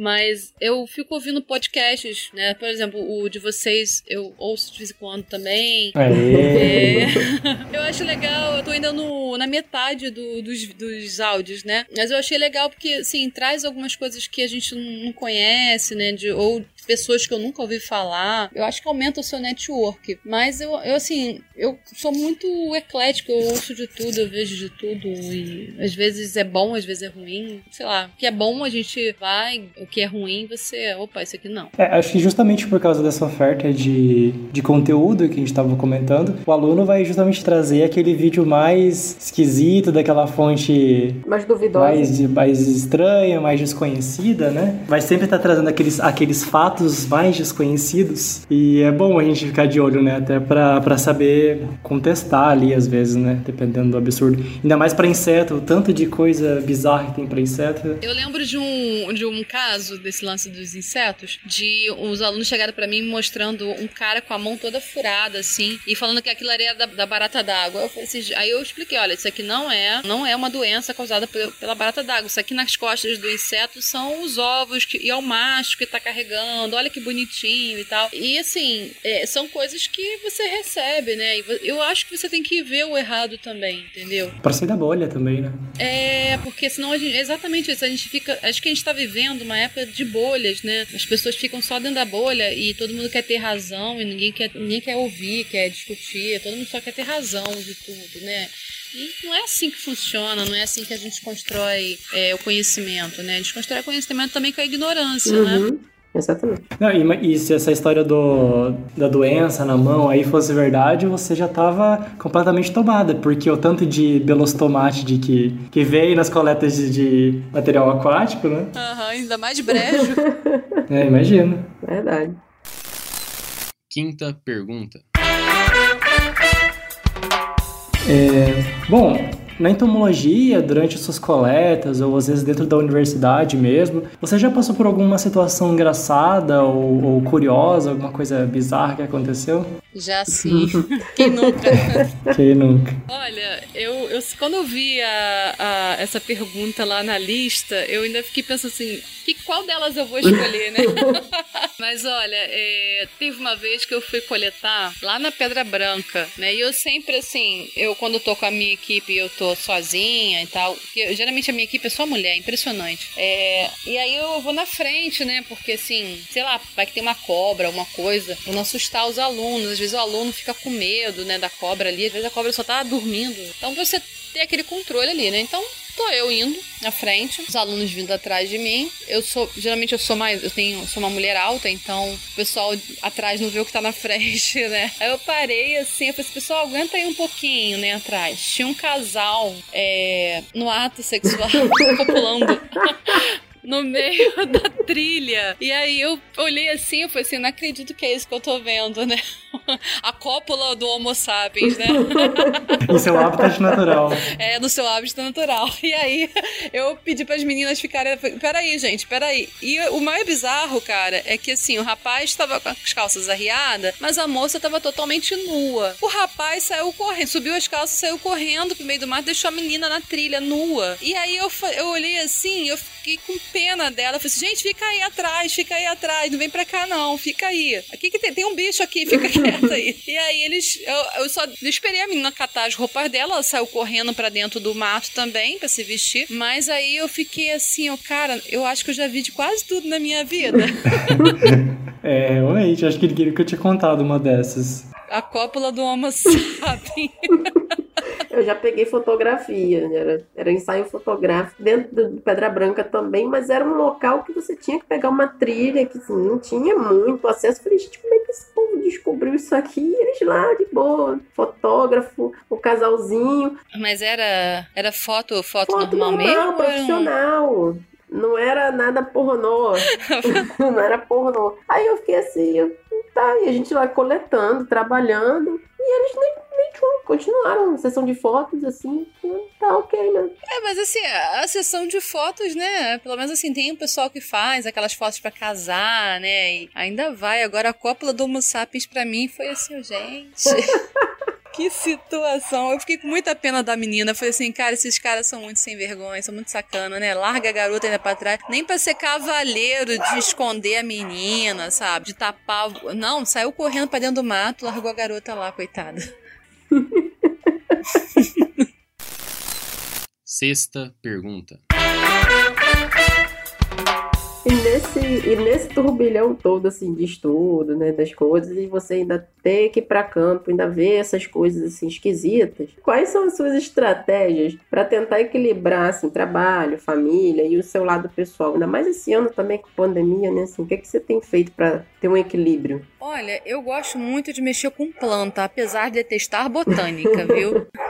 Mas eu fico ouvindo podcasts, né? Por exemplo, o de vocês eu ouço de vez em quando também. É. eu acho legal, eu tô ainda no, na metade do, dos, dos áudios, né? Mas eu achei legal porque, assim, traz algumas coisas que a gente não conhece, né? De, ou pessoas que eu nunca ouvi falar. Eu acho que aumenta o seu network. Mas eu, eu assim, eu sou muito eclético, eu ouço de tudo, eu vejo de tudo. E às vezes é bom, às vezes é ruim. Sei lá, o que é bom a gente vai, o que é ruim você, opa, isso aqui não. É, acho que justamente por causa dessa oferta de, de conteúdo que a gente estava comentando, o aluno vai justamente trazer aquele vídeo mais esquisito, daquela fonte mais duvidosa, mais, mais estranha, mais desconhecida, né? Vai sempre estar tá trazendo aqueles, aqueles fatos mais desconhecidos. E é bom a gente ficar de olho, né? Até para saber contestar ali, às vezes, né? Dependendo do absurdo. Ainda mais para inseto, o tanto de coisa bizarra que tem para inseto. Eu lembro de um, de um caso desse lance dos insetos, de os alunos chegaram para mim mostrando um cara com a mão toda furada, assim, e falando que aquilo era da, da barata d'água. Assim, aí eu expliquei, olha, isso aqui não é, não é uma doença causada pela barata d'água. Isso aqui nas costas do inseto são os ovos que, e é o macho que tá carregando olha que bonitinho e tal. E assim, é, são coisas que você recebe, né? E eu acho que você tem que ver o errado também, entendeu? Pra sair da bolha também, né? É, porque senão a gente, exatamente isso, a gente fica, acho que a gente tá vivendo uma época de bolhas, né? As pessoas ficam só dentro da bolha e todo mundo quer ter razão e ninguém quer, ninguém quer ouvir, quer discutir, todo mundo só quer ter razão de tudo, né? E não é assim que funciona, não é assim que a gente constrói é, o conhecimento, né? A gente constrói conhecimento também com a ignorância, né? uhum. né? Exatamente. Não, e, e, se essa história do, da doença na mão aí fosse verdade, você já estava completamente tomada, porque o tanto de belostomate de que, que veio nas coletas de, de material aquático, né? Aham, uhum, ainda mais de brejo. é, imagino. Verdade. Quinta pergunta. É, bom, na entomologia, durante suas coletas, ou às vezes dentro da universidade mesmo, você já passou por alguma situação engraçada ou, ou curiosa, alguma coisa bizarra que aconteceu? Já sim. Quem nunca? Quem nunca? Olha, eu, eu quando eu vi a, a, essa pergunta lá na lista, eu ainda fiquei pensando assim, que qual delas eu vou escolher, né? Mas olha, é, teve uma vez que eu fui coletar lá na Pedra Branca, né? E eu sempre assim, eu quando tô com a minha equipe, eu tô sozinha e tal. Porque, geralmente a minha equipe é só mulher, impressionante. É, e aí eu vou na frente, né? Porque assim, sei lá, vai que tem uma cobra, alguma coisa, pra não assustar os alunos. Vezes o aluno fica com medo, né, da cobra ali, às vezes a cobra só tá dormindo. Então você tem aquele controle ali, né? Então tô eu indo na frente, os alunos vindo atrás de mim. Eu sou, geralmente eu sou mais, eu tenho, sou uma mulher alta, então o pessoal atrás não vê o que tá na frente, né? Aí eu parei assim, eu falei assim, pessoal, aguenta aí um pouquinho, né, atrás. Tinha um casal é, no ato sexual, copulando no meio da trilha. E aí eu olhei assim, eu falei assim, não acredito que é isso que eu tô vendo, né? A cópula do Homo sapiens, né? em seu hábitat natural. É, no seu hábitat natural. E aí eu pedi para as meninas ficarem. Peraí, gente, peraí. E o mais bizarro, cara, é que assim, o rapaz estava com as calças arriadas, mas a moça estava totalmente nua. O rapaz saiu correndo, subiu as calças, saiu correndo pro meio do mar, deixou a menina na trilha, nua. E aí eu, eu olhei assim, eu fiquei com pena dela. Eu falei assim, gente, fica aí atrás, fica aí atrás, não vem pra cá não, fica aí. Aqui que tem, tem um bicho aqui, fica quieta aí. E aí eles, eu, eu só esperei a menina catar as roupas dela, ela saiu correndo para dentro do mato também, para se vestir. Mas aí eu fiquei assim, ó, cara, eu acho que eu já vi de quase tudo na minha vida. é, realmente, acho que ele queria que eu tinha contado uma dessas. A cópula do Homo sapiens. Eu já peguei fotografia, era, era ensaio fotográfico dentro do Pedra Branca também, mas era um local que você tinha que pegar uma trilha que assim, não tinha muito acesso. Eu falei, gente, como é que esse povo descobriu isso aqui? Eles lá, de boa, fotógrafo, o casalzinho. Mas era, era foto, foto, foto normal, normal mesmo? profissional. Não era nada pornô. não era pornô. Aí eu fiquei assim, eu, tá, e a gente lá coletando, trabalhando, e eles nem continuaram a sessão de fotos, assim, tá ok, né? É, mas assim, a sessão de fotos, né? Pelo menos assim, tem um pessoal que faz aquelas fotos para casar, né? E ainda vai. Agora a cópula do Homo sapiens pra mim foi assim, gente. Que situação. Eu fiquei com muita pena da menina. Falei assim, cara, esses caras são muito sem vergonha, são muito sacana, né? Larga a garota ainda pra trás. Nem pra ser cavaleiro de esconder a menina, sabe? De tapar. Não, saiu correndo pra dentro do mato, largou a garota lá, coitada. Sexta pergunta. E nesse, e nesse turbilhão todo, assim, de estudo, né, das coisas, e você ainda ter que ir para campo, ainda ver essas coisas, assim, esquisitas, quais são as suas estratégias para tentar equilibrar, assim, trabalho, família e o seu lado pessoal? Ainda mais esse ano também com pandemia, né, assim, o que, é que você tem feito para ter um equilíbrio? Olha, eu gosto muito de mexer com planta, apesar de detestar botânica, viu?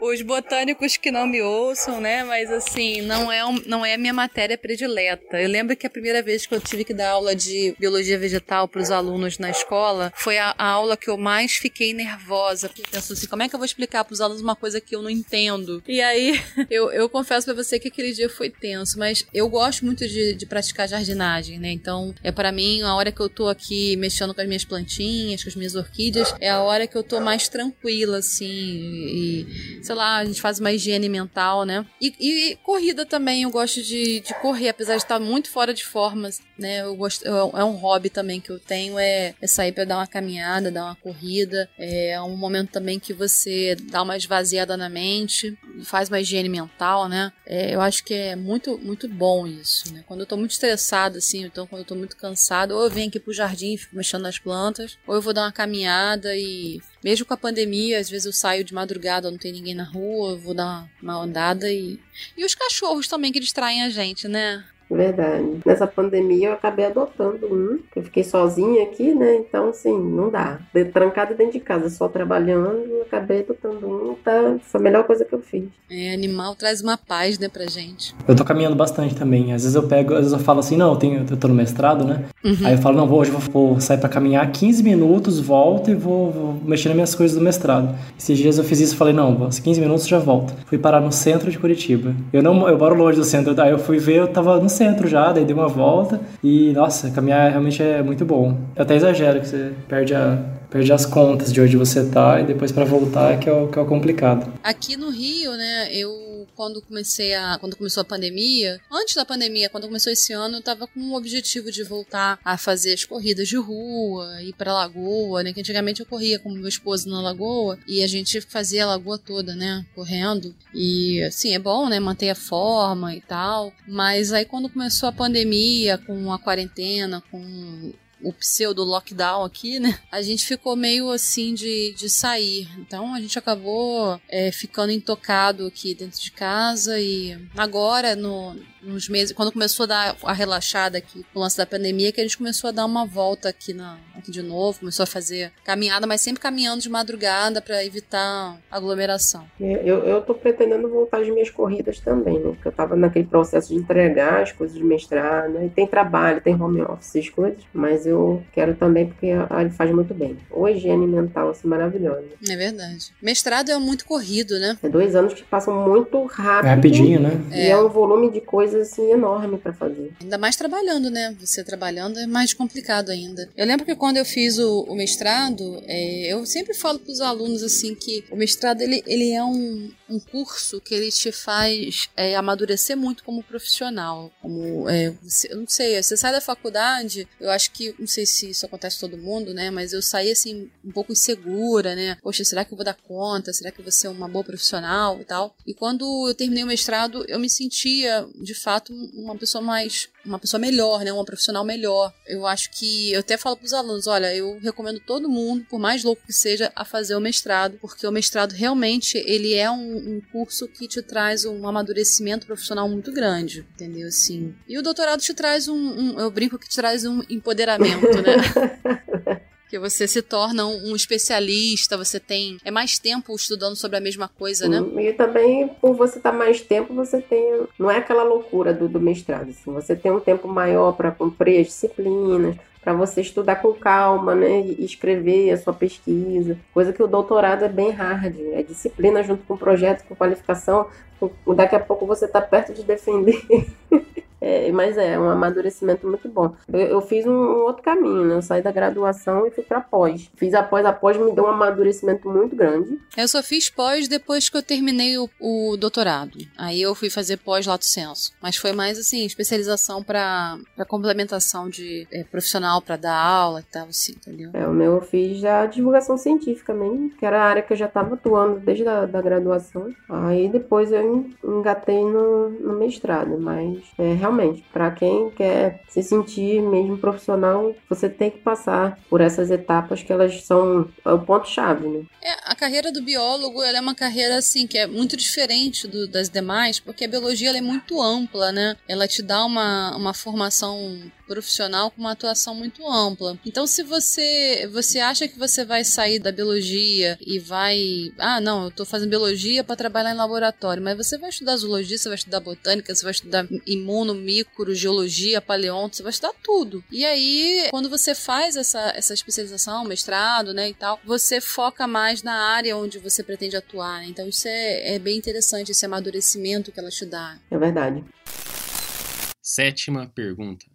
os botânicos que não me ouçam, né? Mas assim, não é, um, não é a minha matéria predileta. Eu lembro que a primeira vez que eu tive que dar aula de biologia vegetal para os alunos na escola foi a, a, aula que eu mais fiquei nervosa. Porque eu penso assim, como é que eu vou explicar para os alunos uma coisa que eu não entendo? E aí, eu, eu confesso para você que aquele dia foi tenso, mas eu gosto muito de, de praticar jardinagem, né? Então, é para mim, a hora que eu tô aqui mexendo com as minhas plantinhas, com as minhas orquídeas, é a hora que eu tô mais tranquila, assim, e sei lá, a gente faz uma higiene mental, né? E, e corrida também, eu gosto de, de correr, apesar de estar muito fora de formas, né? Eu gosto, eu, é um hobby também que eu tenho, é, é sair para dar uma caminhada, dar uma corrida. É um momento também que você dá uma esvaziada na mente, faz uma higiene mental, né? É, eu acho que é muito, muito bom isso, né? Quando eu tô muito estressado, assim, então quando eu tô muito cansado, ou eu venho aqui pro jardim fico mexendo nas plantas, ou eu vou dar uma caminhada e mesmo com a pandemia, às vezes eu saio de madrugada, não tem ninguém na rua, eu vou dar uma andada e. E os cachorros também que distraem a gente, né? Verdade. Nessa pandemia eu acabei adotando um. Eu fiquei sozinha aqui, né? Então, assim, não dá. De, trancada dentro de casa, só trabalhando, eu acabei adotando um. Tá, foi a melhor coisa que eu fiz. É, animal traz uma paz, né, pra gente. Eu tô caminhando bastante também. Às vezes eu pego, às vezes eu falo assim, não, eu, tenho, eu tô no mestrado, né? Uhum. Aí eu falo, não, vou, hoje eu vou, vou sair pra caminhar 15 minutos, volto e vou, vou mexer nas minhas coisas do mestrado. Esses dias eu fiz isso e falei, não, 15 minutos já volto. Fui parar no centro de Curitiba. Eu não, eu moro longe do centro, aí eu fui ver, eu tava no centro já, daí dei uma volta e, nossa, caminhar realmente é muito bom. Eu até exagero que você perde, a, perde as contas de onde você tá e depois para voltar é que é, o, que é o complicado. Aqui no Rio, né, eu quando comecei a quando começou a pandemia, antes da pandemia, quando começou esse ano, eu tava com o objetivo de voltar a fazer as corridas de rua, ir pra lagoa, né? Que antigamente eu corria com meu esposo na lagoa e a gente fazia a lagoa toda, né? Correndo. E assim, é bom, né? Manter a forma e tal. Mas aí quando começou a pandemia, com a quarentena, com o pseudo lockdown aqui, né? A gente ficou meio assim de, de sair. Então a gente acabou é, ficando intocado aqui dentro de casa e agora, no, nos meses, quando começou a dar a relaxada aqui com o lance da pandemia, que a gente começou a dar uma volta aqui, na, aqui de novo, começou a fazer caminhada, mas sempre caminhando de madrugada para evitar aglomeração. É, eu, eu tô pretendendo voltar às minhas corridas também, né? Porque eu tava naquele processo de entregar as coisas de mestrado, né? E tem trabalho, tem home office, as coisas, mas eu quero também porque ele faz muito bem. Ou higiene mental, assim, maravilhosa. É verdade. Mestrado é muito corrido, né? É dois anos que passam muito rápido. É rapidinho, né? E é, é um volume de coisas, assim, enorme para fazer. Ainda mais trabalhando, né? Você trabalhando é mais complicado ainda. Eu lembro que quando eu fiz o, o mestrado, é, eu sempre falo pros alunos, assim, que o mestrado, ele, ele é um, um curso que ele te faz é, amadurecer muito como profissional. Como, é, eu não sei, você sai da faculdade, eu acho que, não sei se isso acontece todo mundo, né? Mas eu saí, assim, um pouco insegura, né? Poxa, será que eu vou dar conta? Será que eu vou ser uma boa profissional e tal? E quando eu terminei o mestrado, eu me sentia, de fato, uma pessoa mais uma pessoa melhor, né? Uma profissional melhor. Eu acho que eu até falo para os alunos, olha, eu recomendo todo mundo, por mais louco que seja, a fazer o mestrado, porque o mestrado realmente ele é um, um curso que te traz um amadurecimento profissional muito grande, entendeu? Assim. E o doutorado te traz um, um eu brinco que te traz um empoderamento, né? que você se torna um, especialista, você tem é mais tempo estudando sobre a mesma coisa, né? E também por você estar tá mais tempo, você tem não é aquela loucura do, do mestrado, assim, você tem um tempo maior para cumprir as disciplinas, para você estudar com calma, né, e escrever a sua pesquisa, coisa que o doutorado é bem hard, é disciplina junto com projeto, com qualificação, daqui a pouco você está perto de defender É, mas é um amadurecimento muito bom. Eu, eu fiz um, um, outro caminho, né? Eu saí da graduação e fui para pós. Fiz a pós, a pós me deu um amadurecimento muito grande. Eu só fiz pós depois que eu terminei o, o doutorado. Aí eu fui fazer pós lato senso. Mas foi mais assim, especialização para complementação de é, profissional para dar aula e tal, assim, entendeu? É, o meu eu fiz a divulgação científica mesmo, que era a área que eu já estava atuando desde a da graduação. Aí depois eu engatei no, no mestrado, mas é, realmente para quem quer se sentir mesmo profissional, você tem que passar por essas etapas que elas são é o ponto-chave, né? É, a carreira do biólogo ela é uma carreira assim que é muito diferente do, das demais, porque a biologia é muito ampla, né? Ela te dá uma, uma formação profissional com uma atuação muito ampla. Então, se você você acha que você vai sair da biologia e vai, ah, não, eu tô fazendo biologia para trabalhar em laboratório, mas você vai estudar zoologia, você vai estudar botânica, você vai estudar imuno, micro, geologia, paleonto, você vai estudar tudo. E aí, quando você faz essa, essa especialização, mestrado, né, e tal, você foca mais na área onde você pretende atuar. Né? Então, isso é, é bem interessante, esse amadurecimento que ela te dá. É verdade. Sétima pergunta.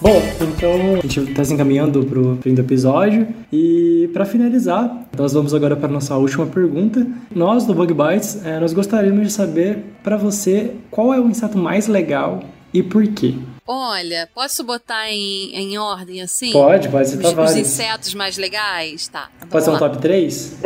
Bom, então a gente está se encaminhando para o fim do episódio e para finalizar, nós vamos agora para nossa última pergunta. Nós do Bug Bites, é, nós gostaríamos de saber para você qual é o inseto mais legal e por quê. Olha, posso botar em, em ordem assim? Pode, pode citar os, vários. Os insetos mais legais? Tá. Pode ser um top 3?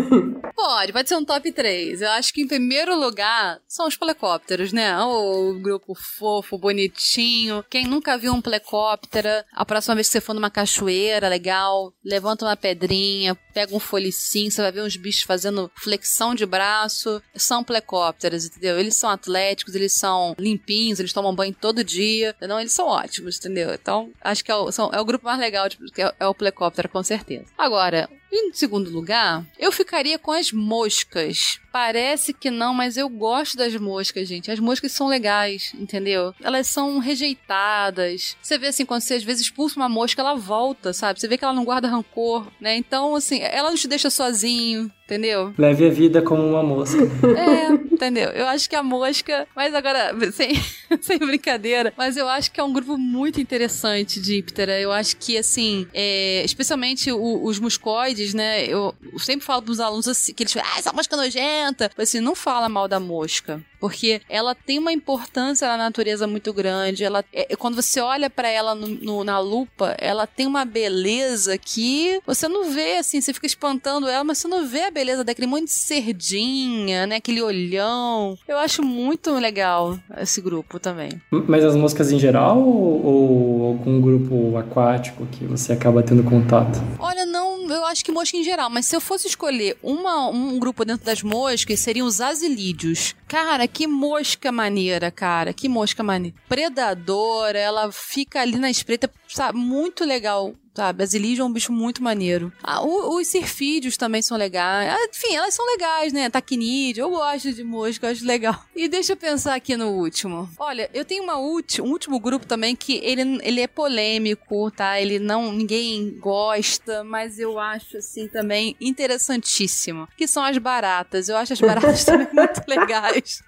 Pode, pode ser um top 3. Eu acho que em primeiro lugar são os plecópteros, né? O grupo fofo, bonitinho. Quem nunca viu um plecóptero, a próxima vez que você for numa cachoeira, legal, levanta uma pedrinha, pega um folicinho, você vai ver uns bichos fazendo flexão de braço. São plecópteros, entendeu? Eles são atléticos, eles são limpinhos, eles tomam banho todo dia. Não, eles são ótimos, entendeu? Então, acho que é o, são, é o grupo mais legal, tipo, é, é o plecóptero, com certeza. Agora, em segundo lugar, eu ficaria com as moscas. Parece que não, mas eu gosto das moscas, gente. As moscas são legais, entendeu? Elas são rejeitadas. Você vê assim, quando você às vezes expulsa uma mosca, ela volta, sabe? Você vê que ela não guarda rancor, né? Então, assim, ela não te deixa sozinho, entendeu? Leve a vida como uma mosca. É, entendeu? Eu acho que a mosca. Mas agora, sem, sem brincadeira, mas eu acho que é um grupo muito interessante de Íptera. Eu acho que, assim, é, especialmente o, os muscoides, né? Eu sempre falo pros alunos assim, que eles falam, ah, essa mosca nojenta tenta, assim, não fala mal da mosca porque ela tem uma importância na natureza muito grande. Ela, é, quando você olha para ela no, no, na lupa, ela tem uma beleza que você não vê assim, você fica espantando ela, mas você não vê a beleza daquele monte de cerdinha, né? Aquele olhão. Eu acho muito legal esse grupo também. Mas as moscas em geral ou algum grupo aquático que você acaba tendo contato? Olha, não, eu acho que mosca em geral, mas se eu fosse escolher uma, um grupo dentro das moscas, seriam os azilídeos. Cara, que mosca maneira, cara. Que mosca maneira. Predadora, ela fica ali na espreita, sabe? Muito legal Sabe, a Zilija é um bicho muito maneiro. Ah, o, os cirfídeos também são legais. Ah, enfim, elas são legais, né? Taquinídeo, eu gosto de mosca, acho legal. E deixa eu pensar aqui no último. Olha, eu tenho uma ulti, um último grupo também que ele, ele é polêmico, tá? Ele não. ninguém gosta, mas eu acho assim também interessantíssimo. Que são as baratas. Eu acho as baratas também muito legais.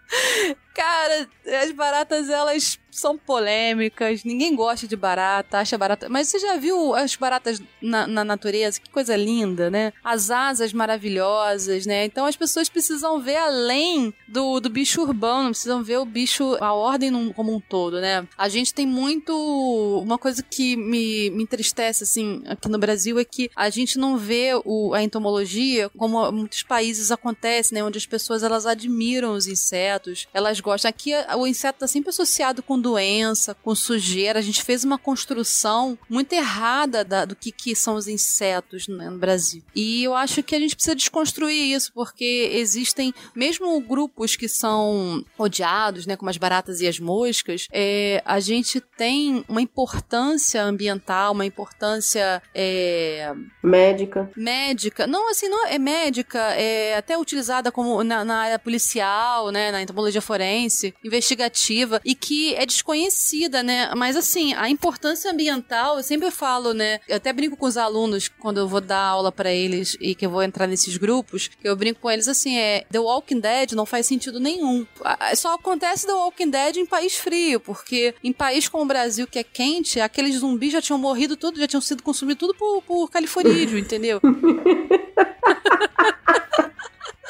Cara, as baratas, elas são polêmicas, ninguém gosta de barata, acha barata. Mas você já viu as baratas na, na, natureza? Que coisa linda, né? As asas maravilhosas, né? Então as pessoas precisam ver além do, do bicho urbano, precisam ver o bicho, a ordem num, como um todo, né? A gente tem muito. Uma coisa que me, me entristece, assim, aqui no Brasil é que a gente não vê o, a entomologia como muitos países acontece, né? Onde as pessoas elas admiram os insetos, elas gostam. Aqui o inseto está sempre associado com doença, com sujeira. A gente fez uma construção muito errada da, do que, que são os insetos né, no Brasil. E eu acho que a gente precisa desconstruir isso, porque existem, mesmo grupos que são odiados, né, como as baratas e as moscas, é, a gente tem uma importância ambiental, uma importância é, médica. Médica. Não, assim, não é médica, é até utilizada como na, na área policial, né, na entomologia forense, investigativa, e que é desconhecida, né? Mas assim, a importância ambiental, eu sempre falo, né? Eu até brinco com os alunos quando eu vou dar aula para eles e que eu vou entrar nesses grupos, eu brinco com eles assim, é, The Walking Dead não faz sentido nenhum. Só acontece The Walking Dead em país frio, porque em país como o Brasil que é quente, aqueles zumbis já tinham morrido tudo, já tinham sido consumidos tudo por, por californídeo, entendeu?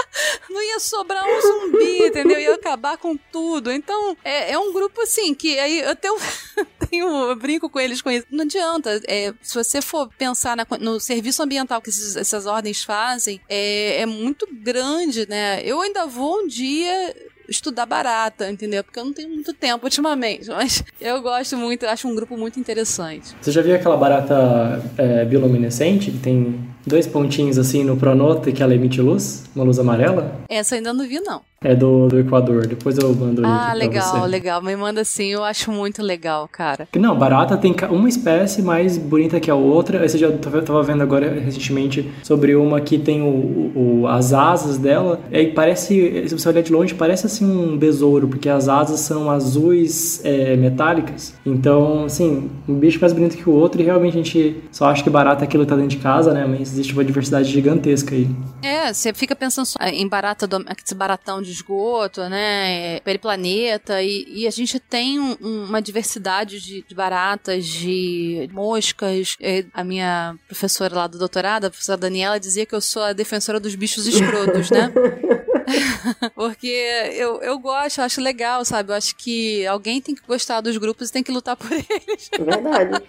não ia sobrar um zumbi, entendeu? Ia acabar com tudo. Então, é, é um grupo assim que aí eu tenho, tenho eu brinco com eles com isso. Não adianta. É, se você for pensar na, no serviço ambiental que esses, essas ordens fazem, é, é muito grande, né? Eu ainda vou um dia estudar barata, entendeu? Porque eu não tenho muito tempo ultimamente, mas eu gosto muito, acho um grupo muito interessante. Você já viu aquela barata é, bioluminescente que tem dois pontinhos assim no pronoto e que ela emite luz? Uma luz amarela? Essa ainda não vi, não. É do, do Equador. Depois eu mando Ah, legal, legal. Me manda sim, eu acho muito legal, cara. Não, barata tem uma espécie mais bonita que a outra. Esse já tava vendo agora recentemente sobre uma que tem o, o as asas dela. E parece, se você olhar de longe, parece assim um besouro, porque as asas são azuis é, metálicas. Então, assim, um bicho mais bonito que o outro. E realmente a gente só acha que barata é aquilo que tá dentro de casa, né? Mas existe uma diversidade gigantesca aí. É, você fica pensando só em barata, do, esse baratão de esgoto, né? É, periplaneta, e, e a gente tem um, uma diversidade de, de, baratas, de moscas. É, a minha professora lá do doutorado, a professora Daniela, dizia que eu sou a defensora dos bichos escrotos, né? Porque eu, eu gosto, eu acho legal, sabe? Eu acho que alguém tem que gostar dos grupos e tem que lutar por eles. Verdade.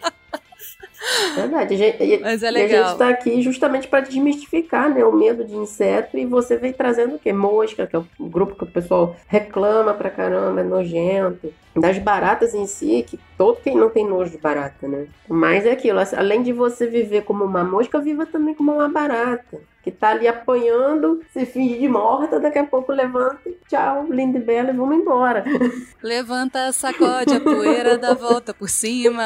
Verdade. E, Mas é legal. A gente está aqui justamente para desmistificar né, o medo de inseto e você vem trazendo o quê? Mosca, que é o grupo que o pessoal reclama pra caramba, é nojento. Das baratas em si, que todo quem não tem nojo de barata, né? Mas é aquilo, além de você viver como uma mosca, viva também como uma barata que tá ali apanhando, se finge de morta, daqui a pouco levanta e tchau, linda e bela, e vamos embora. Levanta, sacode a poeira, dá volta por cima.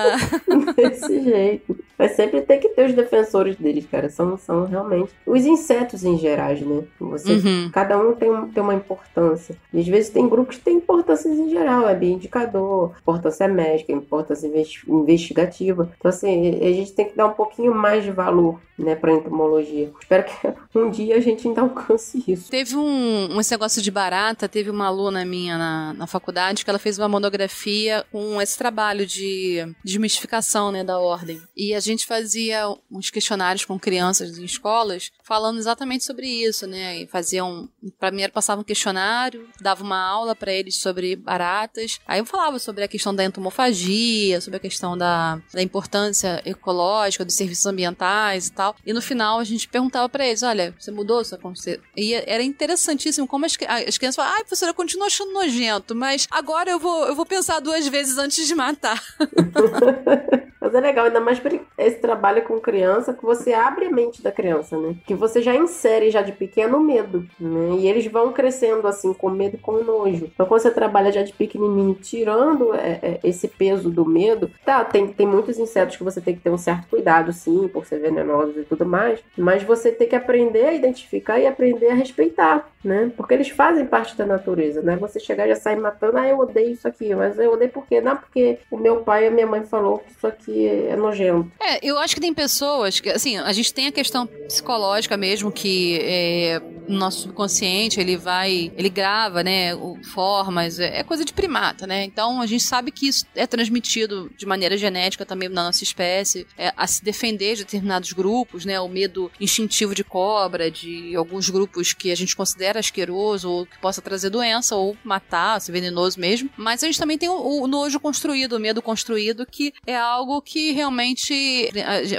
Desse jeito. Mas sempre tem que ter os defensores deles, cara. São, são realmente os insetos em geral, né? Você, uhum. Cada um tem, um, tem uma importância. E às vezes tem grupos que têm importâncias em geral. É bioindicador, importância médica, importância investigativa. Então, assim, a gente tem que dar um pouquinho mais de valor, né, pra entomologia. Espero que um dia a gente ainda alcance isso. Teve um, um esse negócio de barata, teve uma aluna minha na, na faculdade que ela fez uma monografia com esse trabalho de desmistificação, né, da ordem. E a gente gente fazia uns questionários com crianças em escolas falando exatamente sobre isso, né? E faziam. Primeiro passava um questionário, dava uma aula para eles sobre baratas. Aí eu falava sobre a questão da entomofagia, sobre a questão da, da importância ecológica dos serviços ambientais e tal. E no final a gente perguntava para eles: olha, você mudou sua consciência? E era interessantíssimo como as, as crianças falavam: ai, professora, eu continuo achando nojento, mas agora eu vou, eu vou pensar duas vezes antes de matar. Mas é legal, ainda mais esse trabalho com criança, que você abre a mente da criança, né? Que você já insere já de pequeno medo, né? E eles vão crescendo assim, com medo e com nojo. Então, quando você trabalha já de pequenininho, tirando é, é, esse peso do medo, tá, tem, tem muitos insetos que você tem que ter um certo cuidado, sim, por ser venenosos e tudo mais, mas você tem que aprender a identificar e aprender a respeitar, né? Porque eles fazem parte da natureza, né? Você chegar e já sair matando, ah, eu odeio isso aqui, mas eu odeio por quê? Não, porque o meu pai e a minha mãe falou que isso aqui é nojento. É, eu acho que tem pessoas que, assim, a gente tem a questão psicológica mesmo, que é, nosso subconsciente, ele vai, ele grava, né, formas, é, é coisa de primata, né? Então a gente sabe que isso é transmitido de maneira genética também na nossa espécie, é, a se defender de determinados grupos, né? O medo instintivo de cobra, de alguns grupos que a gente considera asqueroso ou que possa trazer doença ou matar, ser venenoso mesmo. Mas a gente também tem o, o nojo construído, o medo construído, que é algo que realmente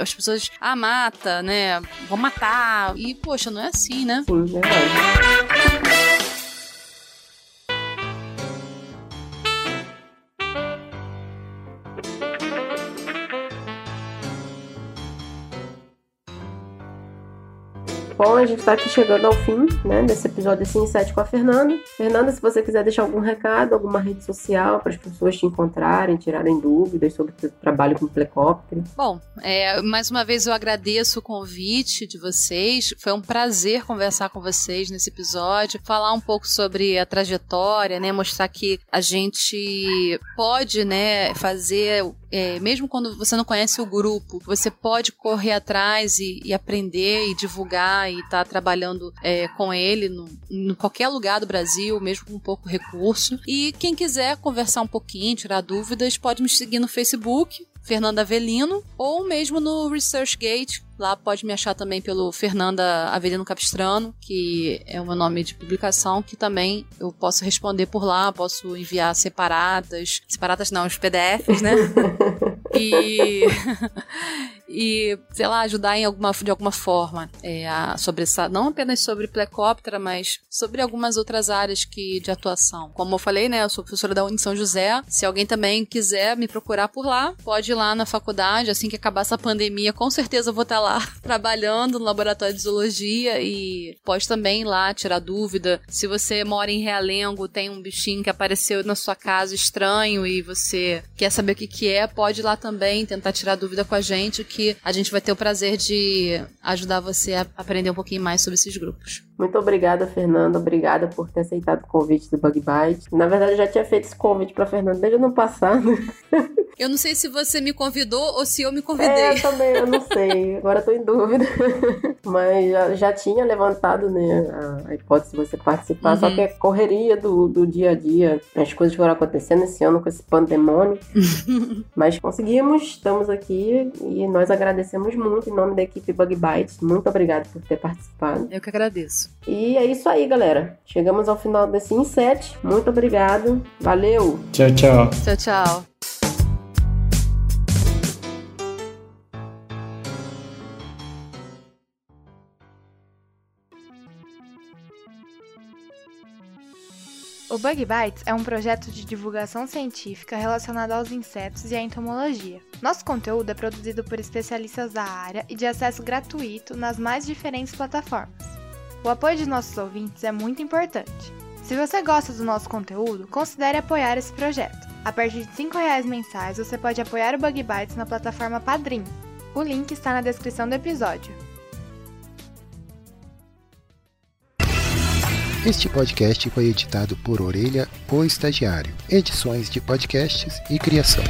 as pessoas, ah, mata, né? Vão matar. E, poxa, não é assim, né? Sim, verdade. Bom, a gente está aqui chegando ao fim, né, desse episódio assim, 7 com a Fernanda. Fernanda, se você quiser deixar algum recado, alguma rede social para as pessoas te encontrarem, tirarem dúvidas sobre o seu trabalho com o Plecóptero. Bom, é, mais uma vez eu agradeço o convite de vocês. Foi um prazer conversar com vocês nesse episódio, falar um pouco sobre a trajetória, né, mostrar que a gente pode, né, fazer é, mesmo quando você não conhece o grupo, você pode correr atrás e, e aprender e divulgar e estar tá trabalhando é, com ele no, em qualquer lugar do Brasil, mesmo com pouco recurso. E quem quiser conversar um pouquinho, tirar dúvidas, pode me seguir no Facebook, Fernanda Avelino, ou mesmo no ResearchGate. Lá pode me achar também pelo Fernanda Avelino Capistrano, que é o meu nome de publicação, que também eu posso responder por lá, posso enviar separadas, separadas não, os PDFs, né? e e, sei lá, ajudar em alguma, de alguma forma é, a, sobre essa, não apenas sobre plecóptera, mas sobre algumas outras áreas que, de atuação. Como eu falei, né, eu sou professora da Uni São José. Se alguém também quiser me procurar por lá, pode ir lá na faculdade, assim que acabar essa pandemia, com certeza eu vou estar lá trabalhando no laboratório de zoologia e pode também ir lá tirar dúvida. Se você mora em Realengo, tem um bichinho que apareceu na sua casa estranho e você quer saber o que, que é, pode ir lá também tentar tirar dúvida com a gente, que a gente vai ter o prazer de ajudar você a aprender um pouquinho mais sobre esses grupos. Muito obrigada, Fernanda. Obrigada por ter aceitado o convite do Bug Bite. Na verdade, eu já tinha feito esse convite para Fernanda desde o ano passado. Eu não sei se você me convidou ou se eu me convidei. É, eu também, eu não sei. Agora tô em dúvida. Mas já, já tinha levantado, né, a, a, hipótese de você participar. Uhum. Só que a correria do, do dia a dia, as coisas foram acontecendo esse ano com esse pandemônio. Mas conseguimos, estamos aqui e nós agradecemos muito em nome da equipe Bug Bites. Muito obrigada por ter participado. Eu que agradeço. E é isso aí, galera. Chegamos ao final desse Inset. Muito obrigado. Valeu. Tchau, tchau. Tchau, tchau. O Bug Bites é um projeto de divulgação científica relacionado aos insetos e à entomologia. Nosso conteúdo é produzido por especialistas da área e de acesso gratuito nas mais diferentes plataformas. O apoio de nossos ouvintes é muito importante. Se você gosta do nosso conteúdo, considere apoiar esse projeto. A partir de R$ reais mensais, você pode apoiar o Bug Bites na plataforma Padrim. O link está na descrição do episódio. Este podcast foi editado por Orelha, o Estagiário. Edições de podcasts e criação.